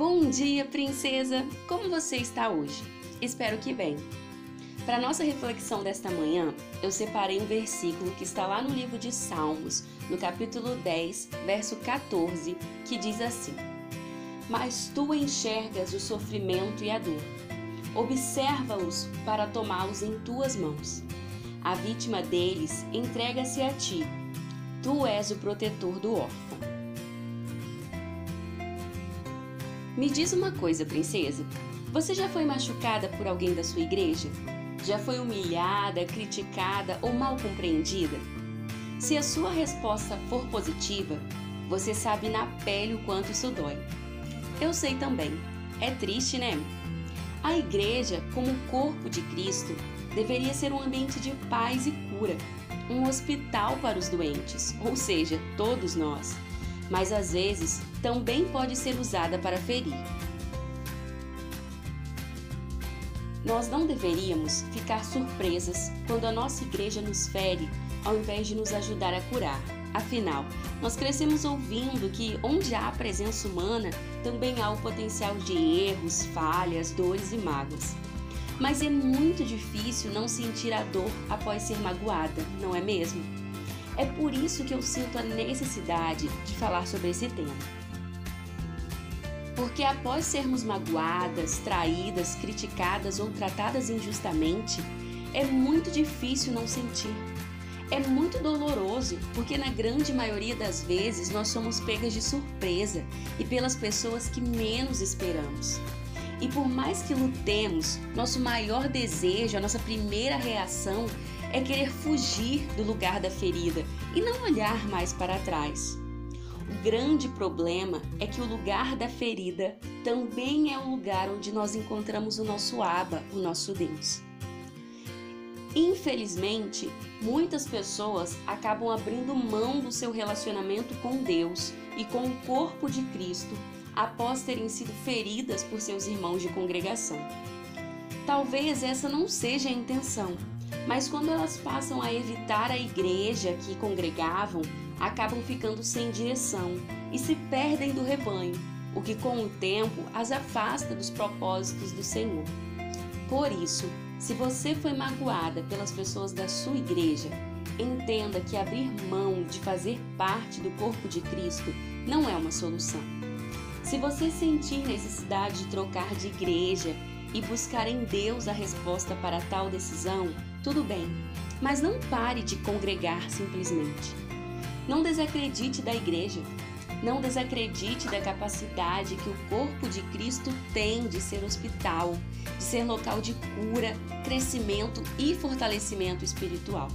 Bom dia, princesa! Como você está hoje? Espero que bem. Para nossa reflexão desta manhã, eu separei um versículo que está lá no livro de Salmos, no capítulo 10, verso 14, que diz assim: Mas tu enxergas o sofrimento e a dor. Observa-os para tomá-los em tuas mãos. A vítima deles entrega-se a ti. Tu és o protetor do órfão. Me diz uma coisa, princesa. Você já foi machucada por alguém da sua igreja? Já foi humilhada, criticada ou mal compreendida? Se a sua resposta for positiva, você sabe na pele o quanto isso dói. Eu sei também. É triste, né? A igreja, como corpo de Cristo, deveria ser um ambiente de paz e cura, um hospital para os doentes, ou seja, todos nós mas às vezes também pode ser usada para ferir. Nós não deveríamos ficar surpresas quando a nossa igreja nos fere ao invés de nos ajudar a curar. Afinal, nós crescemos ouvindo que onde há presença humana também há o potencial de erros, falhas, dores e mágoas. Mas é muito difícil não sentir a dor após ser magoada, não é mesmo? É por isso que eu sinto a necessidade de falar sobre esse tema. Porque após sermos magoadas, traídas, criticadas ou tratadas injustamente, é muito difícil não sentir. É muito doloroso, porque na grande maioria das vezes nós somos pegas de surpresa e pelas pessoas que menos esperamos. E por mais que lutemos, nosso maior desejo, a nossa primeira reação é querer fugir do lugar da ferida e não olhar mais para trás. O grande problema é que o lugar da ferida também é o lugar onde nós encontramos o nosso Aba, o nosso Deus. Infelizmente, muitas pessoas acabam abrindo mão do seu relacionamento com Deus e com o corpo de Cristo após terem sido feridas por seus irmãos de congregação. Talvez essa não seja a intenção, mas quando elas passam a evitar a igreja que congregavam, acabam ficando sem direção e se perdem do rebanho, o que com o tempo as afasta dos propósitos do Senhor. Por isso, se você foi magoada pelas pessoas da sua igreja, entenda que abrir mão de fazer parte do corpo de Cristo não é uma solução. Se você sentir necessidade de trocar de igreja e buscar em Deus a resposta para tal decisão, tudo bem, mas não pare de congregar simplesmente. Não desacredite da igreja. Não desacredite da capacidade que o corpo de Cristo tem de ser hospital, de ser local de cura, crescimento e fortalecimento espiritual.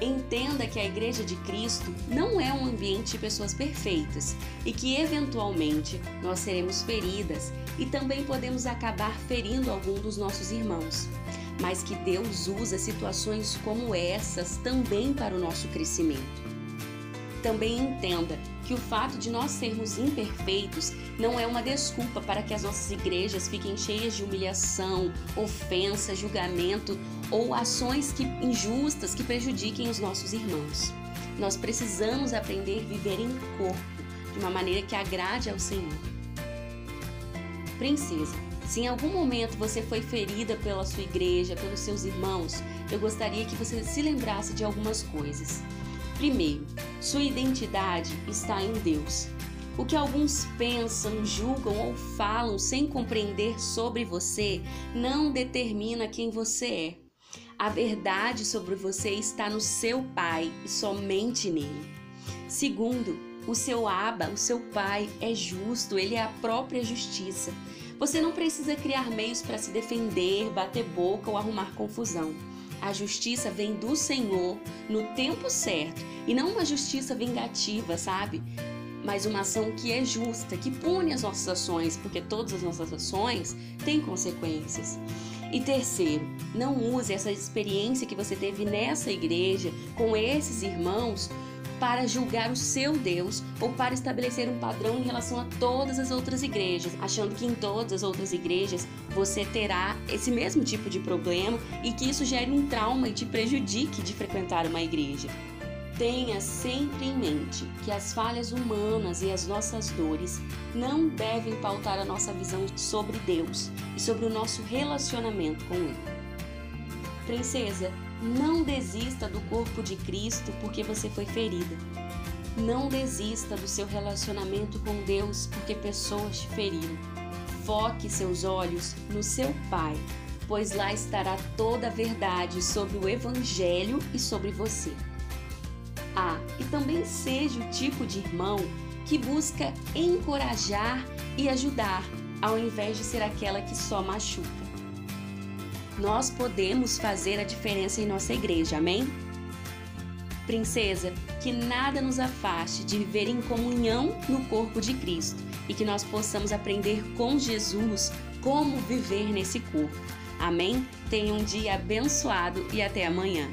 Entenda que a Igreja de Cristo não é um ambiente de pessoas perfeitas e que, eventualmente, nós seremos feridas e também podemos acabar ferindo algum dos nossos irmãos. Mas que Deus usa situações como essas também para o nosso crescimento. Também entenda que o fato de nós sermos imperfeitos não é uma desculpa para que as nossas igrejas fiquem cheias de humilhação, ofensa, julgamento ou ações que, injustas que prejudiquem os nossos irmãos. Nós precisamos aprender a viver em corpo, de uma maneira que agrade ao Senhor. Princesa, se em algum momento você foi ferida pela sua igreja, pelos seus irmãos, eu gostaria que você se lembrasse de algumas coisas. Primeiro, sua identidade está em Deus. O que alguns pensam, julgam ou falam sem compreender sobre você não determina quem você é. A verdade sobre você está no seu Pai e somente nele. Segundo, o seu Aba, o seu Pai, é justo, ele é a própria justiça. Você não precisa criar meios para se defender, bater boca ou arrumar confusão. A justiça vem do Senhor no tempo certo e não uma justiça vingativa, sabe? Mas uma ação que é justa, que pune as nossas ações, porque todas as nossas ações têm consequências. E terceiro, não use essa experiência que você teve nessa igreja com esses irmãos para julgar o seu Deus ou para estabelecer um padrão em relação a todas as outras igrejas, achando que em todas as outras igrejas você terá esse mesmo tipo de problema e que isso gere um trauma e te prejudique de frequentar uma igreja. Tenha sempre em mente que as falhas humanas e as nossas dores não devem pautar a nossa visão sobre Deus e sobre o nosso relacionamento com Ele. Princesa, não desista do corpo de Cristo porque você foi ferida. Não desista do seu relacionamento com Deus porque pessoas te feriram. Foque seus olhos no seu Pai, pois lá estará toda a verdade sobre o Evangelho e sobre você. Ah, e também seja o tipo de irmão que busca encorajar e ajudar, ao invés de ser aquela que só machuca. Nós podemos fazer a diferença em nossa igreja, amém? Princesa, que nada nos afaste de viver em comunhão no corpo de Cristo e que nós possamos aprender com Jesus como viver nesse corpo. Amém? Tenha um dia abençoado e até amanhã.